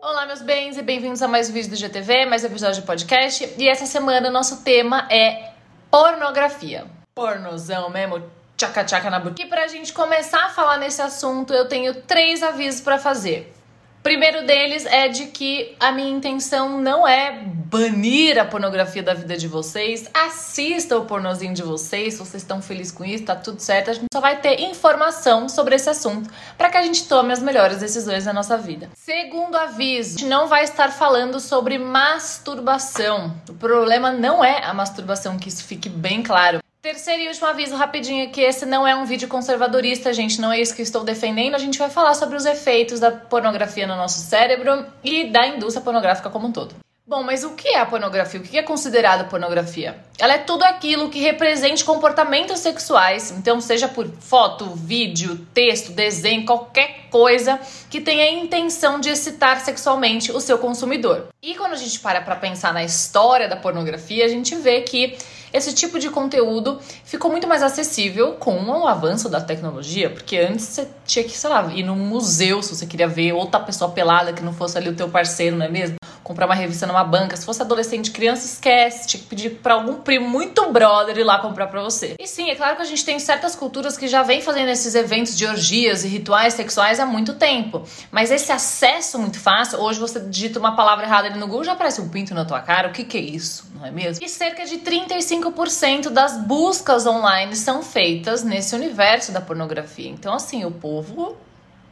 Olá, meus bens, e bem-vindos a mais um vídeo do GTV, mais um episódio de podcast. E essa semana nosso tema é pornografia. Pornozão mesmo, tchaca-tchaca na boca. E pra gente começar a falar nesse assunto, eu tenho três avisos para fazer. Primeiro deles é de que a minha intenção não é banir a pornografia da vida de vocês. Assista o pornozinho de vocês, se vocês estão felizes com isso, tá tudo certo. A gente só vai ter informação sobre esse assunto para que a gente tome as melhores decisões na nossa vida. Segundo aviso, a gente não vai estar falando sobre masturbação. O problema não é a masturbação, que isso fique bem claro. Terceiro e último aviso rapidinho que esse não é um vídeo conservadorista, gente, não é isso que estou defendendo. A gente vai falar sobre os efeitos da pornografia no nosso cérebro e da indústria pornográfica como um todo. Bom, mas o que é a pornografia? O que é considerado pornografia? Ela é tudo aquilo que represente comportamentos sexuais, então seja por foto, vídeo, texto, desenho, qualquer coisa que tenha a intenção de excitar sexualmente o seu consumidor. E quando a gente para para pensar na história da pornografia, a gente vê que esse tipo de conteúdo ficou muito mais acessível com o avanço da tecnologia, porque antes você tinha que, sei lá, ir num museu se você queria ver outra pessoa pelada que não fosse ali o teu parceiro, não é mesmo? Comprar uma revista numa banca. Se fosse adolescente, criança, esquece. Tinha que pedir para algum primo muito brother ir lá comprar para você. E sim, é claro que a gente tem certas culturas que já vem fazendo esses eventos de orgias e rituais sexuais há muito tempo. Mas esse acesso muito fácil, hoje você digita uma palavra errada ali no Google, já aparece um pinto na tua cara. O que que é isso? Não é mesmo? E cerca de 35% das buscas online são feitas nesse universo da pornografia. Então, assim, o povo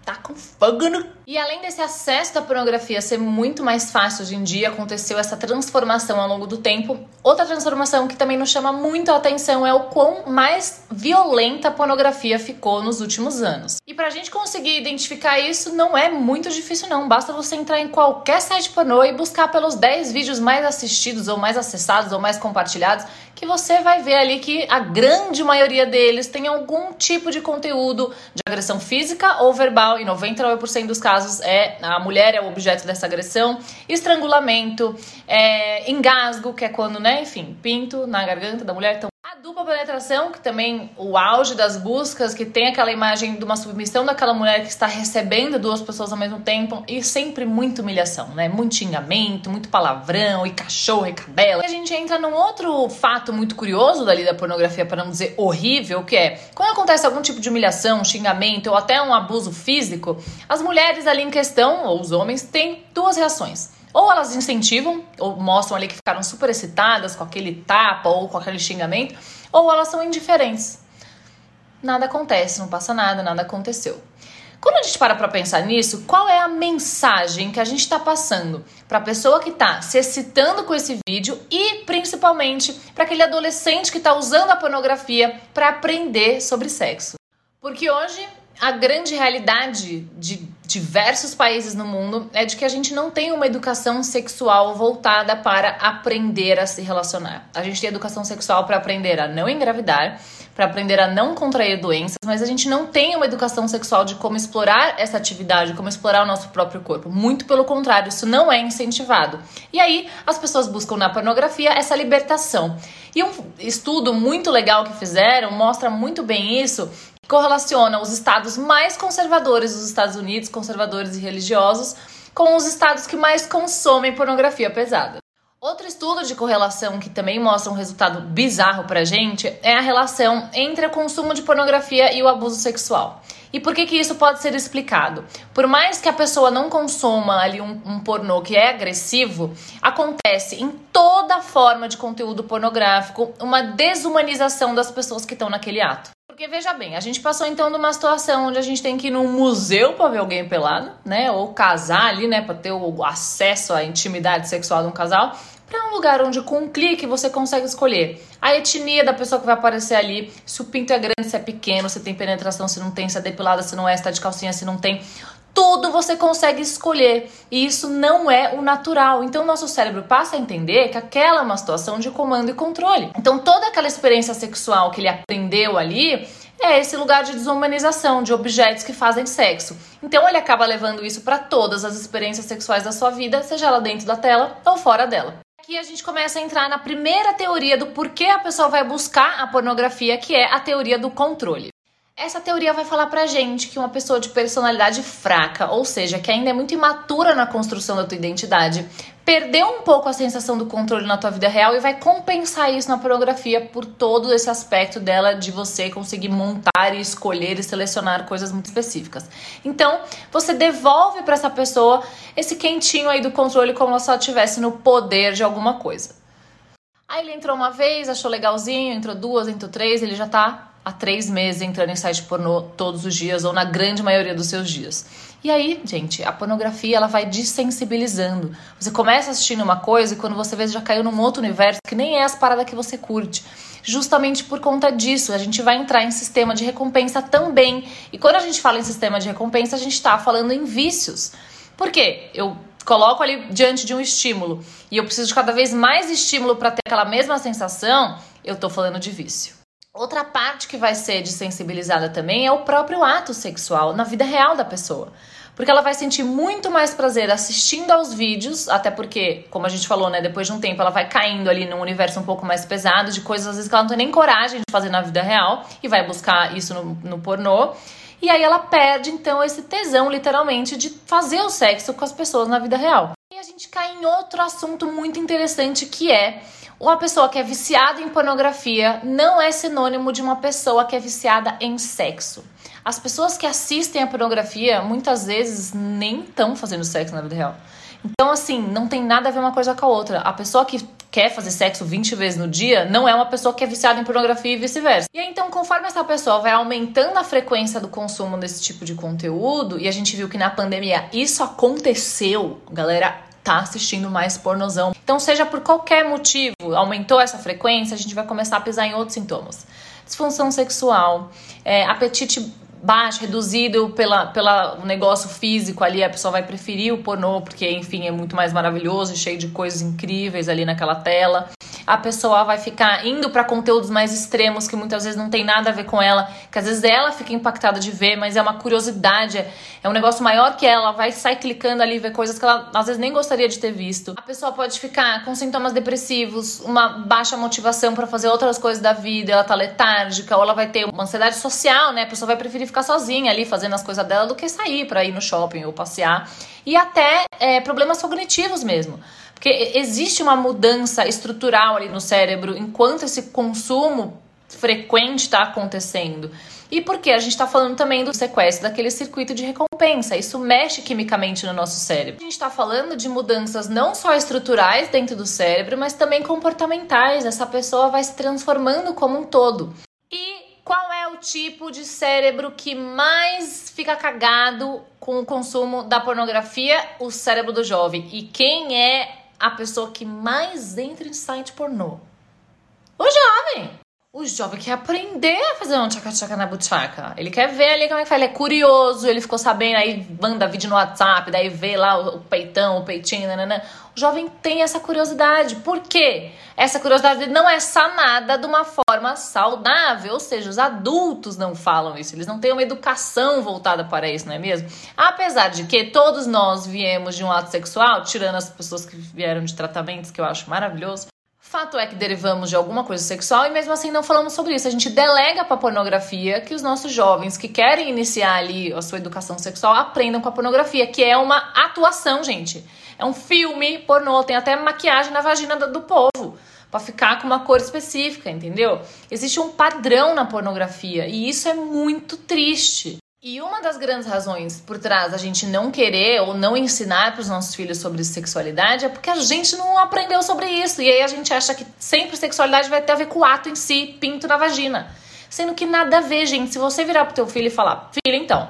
tá com fogo no... E além desse acesso da pornografia ser muito mais fácil hoje em dia, aconteceu essa transformação ao longo do tempo. Outra transformação que também nos chama muito a atenção é o quão mais violenta a pornografia ficou nos últimos anos. E pra gente conseguir identificar isso não é muito difícil não, basta você entrar em qualquer site pornô e buscar pelos 10 vídeos mais assistidos ou mais acessados ou mais compartilhados que você vai ver ali que a grande maioria deles tem algum tipo de conteúdo de agressão física ou verbal, e 99% dos casos é a mulher é o objeto dessa agressão, estrangulamento, é, engasgo, que é quando, né, enfim, pinto na garganta da mulher. Então, dupla penetração, que também o auge das buscas, que tem aquela imagem de uma submissão daquela mulher que está recebendo duas pessoas ao mesmo tempo, e sempre muita humilhação, né? Muito xingamento, muito palavrão, e cachorro, e cabelo. E a gente entra num outro fato muito curioso dali da pornografia, para não dizer horrível, que é quando acontece algum tipo de humilhação, xingamento ou até um abuso físico, as mulheres ali em questão, ou os homens, têm duas reações. Ou elas incentivam, ou mostram ali que ficaram super excitadas com aquele tapa ou com aquele xingamento, ou elas são indiferentes. Nada acontece, não passa nada, nada aconteceu. Quando a gente para para pensar nisso, qual é a mensagem que a gente está passando para a pessoa que está se excitando com esse vídeo e principalmente para aquele adolescente que está usando a pornografia para aprender sobre sexo? Porque hoje a grande realidade de diversos países no mundo é de que a gente não tem uma educação sexual voltada para aprender a se relacionar. A gente tem educação sexual para aprender a não engravidar, para aprender a não contrair doenças, mas a gente não tem uma educação sexual de como explorar essa atividade, como explorar o nosso próprio corpo. Muito pelo contrário, isso não é incentivado. E aí as pessoas buscam na pornografia essa libertação. E um estudo muito legal que fizeram mostra muito bem isso correlaciona os estados mais conservadores dos Estados Unidos, conservadores e religiosos, com os estados que mais consomem pornografia pesada. Outro estudo de correlação que também mostra um resultado bizarro pra gente é a relação entre o consumo de pornografia e o abuso sexual. E por que, que isso pode ser explicado? Por mais que a pessoa não consuma ali um, um pornô que é agressivo, acontece em toda forma de conteúdo pornográfico uma desumanização das pessoas que estão naquele ato. Porque veja bem, a gente passou então numa situação onde a gente tem que ir num museu para ver alguém pelado, né? Ou casar ali, né? Para ter o acesso à intimidade sexual de um casal. Para um lugar onde com um clique você consegue escolher a etnia da pessoa que vai aparecer ali, se o pinto é grande, se é pequeno, se tem penetração, se não tem, se é depilada, se não é, se tá de calcinha, se não tem tudo você consegue escolher. E isso não é o natural. Então, nosso cérebro passa a entender que aquela é uma situação de comando e controle. Então, toda aquela experiência sexual que ele aprendeu ali é esse lugar de desumanização de objetos que fazem sexo. Então, ele acaba levando isso para todas as experiências sexuais da sua vida, seja ela dentro da tela ou fora dela aqui a gente começa a entrar na primeira teoria do porquê a pessoa vai buscar a pornografia, que é a teoria do controle. Essa teoria vai falar pra gente que uma pessoa de personalidade fraca, ou seja, que ainda é muito imatura na construção da tua identidade, perdeu um pouco a sensação do controle na tua vida real e vai compensar isso na pornografia por todo esse aspecto dela de você conseguir montar e escolher e selecionar coisas muito específicas. Então, você devolve para essa pessoa esse quentinho aí do controle como se ela estivesse no poder de alguma coisa. Aí ele entrou uma vez, achou legalzinho, entrou duas, entrou três, ele já tá há três meses entrando em site pornô todos os dias ou na grande maioria dos seus dias. E aí, gente, a pornografia ela vai desensibilizando. Você começa assistindo uma coisa e quando você vê já caiu num outro universo que nem é as paradas que você curte. Justamente por conta disso, a gente vai entrar em sistema de recompensa também. E quando a gente fala em sistema de recompensa, a gente está falando em vícios. Por quê? Eu coloco ali diante de um estímulo e eu preciso de cada vez mais estímulo para ter aquela mesma sensação, eu estou falando de vício. Outra parte que vai ser desensibilizada também é o próprio ato sexual na vida real da pessoa. Porque ela vai sentir muito mais prazer assistindo aos vídeos, até porque, como a gente falou, né, depois de um tempo ela vai caindo ali num universo um pouco mais pesado, de coisas às vezes que ela não tem nem coragem de fazer na vida real, e vai buscar isso no, no pornô. E aí ela perde, então, esse tesão, literalmente, de fazer o sexo com as pessoas na vida real. E a gente cai em outro assunto muito interessante que é uma pessoa que é viciada em pornografia não é sinônimo de uma pessoa que é viciada em sexo. As pessoas que assistem a pornografia muitas vezes nem estão fazendo sexo na vida real. Então, assim, não tem nada a ver uma coisa com a outra. A pessoa que quer fazer sexo 20 vezes no dia não é uma pessoa que é viciada em pornografia e vice-versa. E aí, então, conforme essa pessoa vai aumentando a frequência do consumo desse tipo de conteúdo, e a gente viu que na pandemia isso aconteceu, galera tá assistindo mais pornozão. Então, seja por qualquer motivo, aumentou essa frequência, a gente vai começar a pisar em outros sintomas. Disfunção sexual, é, apetite baixo, reduzido pela, pelo negócio físico ali, a pessoa vai preferir o pornô, porque, enfim, é muito mais maravilhoso e cheio de coisas incríveis ali naquela tela a pessoa vai ficar indo para conteúdos mais extremos que muitas vezes não tem nada a ver com ela, que às vezes ela fica impactada de ver, mas é uma curiosidade, é um negócio maior que ela, vai sair clicando ali ver coisas que ela às vezes nem gostaria de ter visto. A pessoa pode ficar com sintomas depressivos, uma baixa motivação para fazer outras coisas da vida, ela tá letárgica, ou ela vai ter uma ansiedade social, né? A pessoa vai preferir ficar sozinha ali fazendo as coisas dela do que sair para ir no shopping ou passear. E até é, problemas cognitivos mesmo. Porque existe uma mudança estrutural ali no cérebro enquanto esse consumo frequente está acontecendo. E porque a gente está falando também do sequestro daquele circuito de recompensa. Isso mexe quimicamente no nosso cérebro. A gente está falando de mudanças não só estruturais dentro do cérebro, mas também comportamentais. Essa pessoa vai se transformando como um todo. E qual é o tipo de cérebro que mais fica cagado com o consumo da pornografia? O cérebro do jovem. E quem é a pessoa que mais entra em site pornô. O jovem! O jovem quer aprender a fazer um tchaca-tchaca na buchaca. Ele quer ver ali como é que faz. Ele é curioso, ele ficou sabendo, aí manda vídeo no WhatsApp, daí vê lá o, peitão, o peitinho, nanana. O jovem tem essa curiosidade. Por quê? Essa curiosidade não é sanada de uma forma saudável, ou seja, os adultos não falam isso, eles não têm uma educação voltada para isso, não é mesmo? Apesar de que todos nós viemos de um ato sexual, tirando as pessoas que vieram de tratamentos, que eu acho maravilhoso, Fato é que derivamos de alguma coisa sexual e mesmo assim não falamos sobre isso. A gente delega para pornografia que os nossos jovens que querem iniciar ali a sua educação sexual aprendam com a pornografia, que é uma atuação, gente. É um filme pornô, tem até maquiagem na vagina do povo para ficar com uma cor específica, entendeu? Existe um padrão na pornografia e isso é muito triste. E uma das grandes razões por trás da gente não querer ou não ensinar para os nossos filhos sobre sexualidade é porque a gente não aprendeu sobre isso. E aí a gente acha que sempre sexualidade vai ter a ver com o ato em si, pinto na vagina. Sendo que nada a ver, gente. Se você virar pro teu filho e falar, filho, então,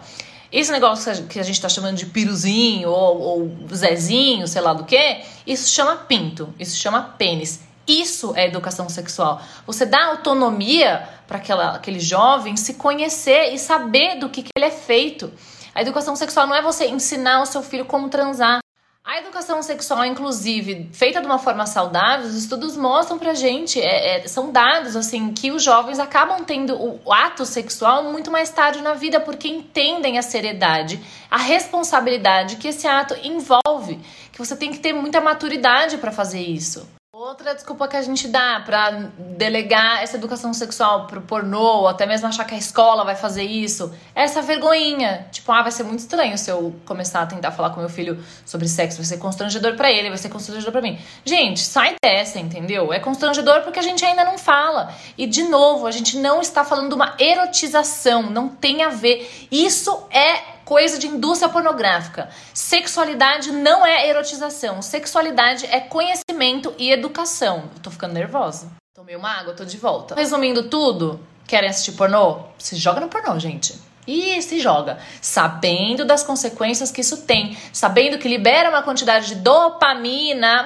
esse negócio que a gente tá chamando de piruzinho ou, ou zezinho, sei lá do que, isso chama pinto, isso chama pênis. Isso é educação sexual. Você dá autonomia para aquele jovem se conhecer e saber do que, que ele é feito. A educação sexual não é você ensinar o seu filho como transar. A educação sexual, inclusive, feita de uma forma saudável, os estudos mostram pra gente, é, é, são dados, assim, que os jovens acabam tendo o ato sexual muito mais tarde na vida, porque entendem a seriedade, a responsabilidade que esse ato envolve, que você tem que ter muita maturidade para fazer isso. Outra desculpa que a gente dá para delegar essa educação sexual pro pornô, ou até mesmo achar que a escola vai fazer isso, é essa vergonhinha. Tipo, ah, vai ser muito estranho se eu começar a tentar falar com meu filho sobre sexo, vai ser constrangedor para ele, vai ser constrangedor para mim. Gente, sai dessa, entendeu? É constrangedor porque a gente ainda não fala. E de novo, a gente não está falando de uma erotização, não tem a ver. Isso é coisa de indústria pornográfica. Sexualidade não é erotização. Sexualidade é conhecimento e educação. Eu tô ficando nervosa. Tomei uma água, tô de volta. Resumindo tudo, querem assistir pornô? Se joga no pornô, gente. E se joga, sabendo das consequências que isso tem, sabendo que libera uma quantidade de dopamina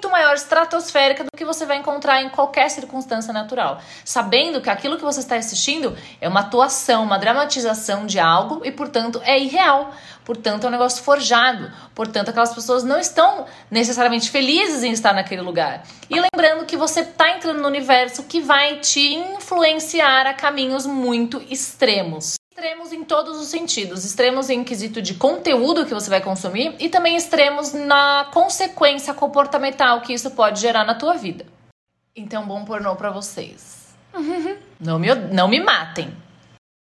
muito maior, estratosférica, do que você vai encontrar em qualquer circunstância natural. Sabendo que aquilo que você está assistindo é uma atuação, uma dramatização de algo e, portanto, é irreal. Portanto, é um negócio forjado. Portanto, aquelas pessoas não estão necessariamente felizes em estar naquele lugar. E lembrando que você está entrando no universo que vai te influenciar a caminhos muito extremos. Extremos em todos os sentidos, extremos em quesito de conteúdo que você vai consumir e também extremos na consequência comportamental que isso pode gerar na tua vida. Então, bom pornô para vocês. não, me, não me matem.